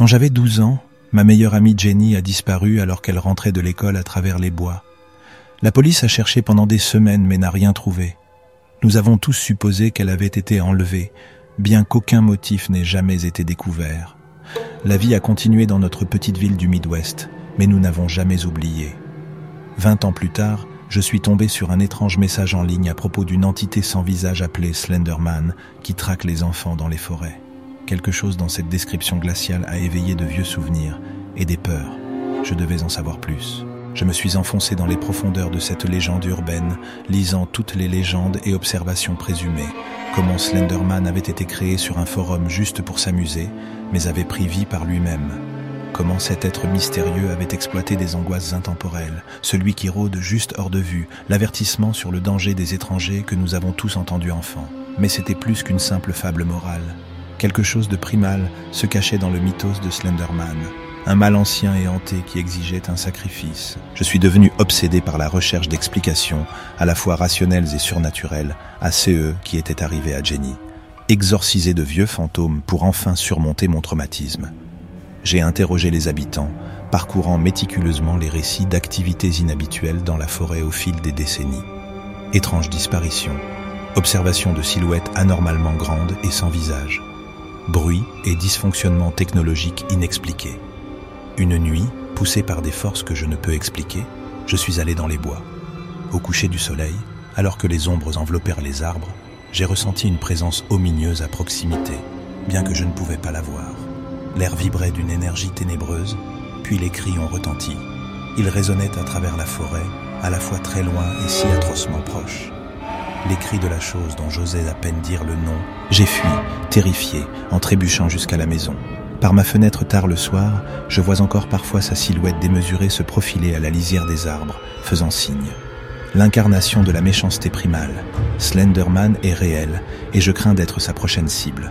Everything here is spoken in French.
Quand j'avais 12 ans, ma meilleure amie Jenny a disparu alors qu'elle rentrait de l'école à travers les bois. La police a cherché pendant des semaines mais n'a rien trouvé. Nous avons tous supposé qu'elle avait été enlevée, bien qu'aucun motif n'ait jamais été découvert. La vie a continué dans notre petite ville du Midwest, mais nous n'avons jamais oublié. Vingt ans plus tard, je suis tombé sur un étrange message en ligne à propos d'une entité sans visage appelée Slenderman qui traque les enfants dans les forêts. Quelque chose dans cette description glaciale a éveillé de vieux souvenirs et des peurs. Je devais en savoir plus. Je me suis enfoncé dans les profondeurs de cette légende urbaine, lisant toutes les légendes et observations présumées, comment Slenderman avait été créé sur un forum juste pour s'amuser, mais avait pris vie par lui-même. Comment cet être mystérieux avait exploité des angoisses intemporelles, celui qui rôde juste hors de vue, l'avertissement sur le danger des étrangers que nous avons tous entendu enfants. Mais c'était plus qu'une simple fable morale. Quelque chose de primal se cachait dans le mythos de Slenderman, un mal ancien et hanté qui exigeait un sacrifice. Je suis devenu obsédé par la recherche d'explications, à la fois rationnelles et surnaturelles, à CE qui était arrivé à Jenny. Exorcisé de vieux fantômes pour enfin surmonter mon traumatisme. J'ai interrogé les habitants, parcourant méticuleusement les récits d'activités inhabituelles dans la forêt au fil des décennies. Étranges disparitions, observations de silhouettes anormalement grandes et sans visage, bruit et dysfonctionnements technologiques inexpliqués. Une nuit, poussé par des forces que je ne peux expliquer, je suis allé dans les bois. Au coucher du soleil, alors que les ombres enveloppèrent les arbres, j'ai ressenti une présence ominieuse à proximité, bien que je ne pouvais pas la voir. L'air vibrait d'une énergie ténébreuse, puis les cris ont retenti. Ils résonnaient à travers la forêt, à la fois très loin et si atrocement proches. Les cris de la chose dont j'osais à peine dire le nom, j'ai fui, terrifié, en trébuchant jusqu'à la maison. Par ma fenêtre tard le soir, je vois encore parfois sa silhouette démesurée se profiler à la lisière des arbres, faisant signe. L'incarnation de la méchanceté primale, Slenderman est réel, et je crains d'être sa prochaine cible.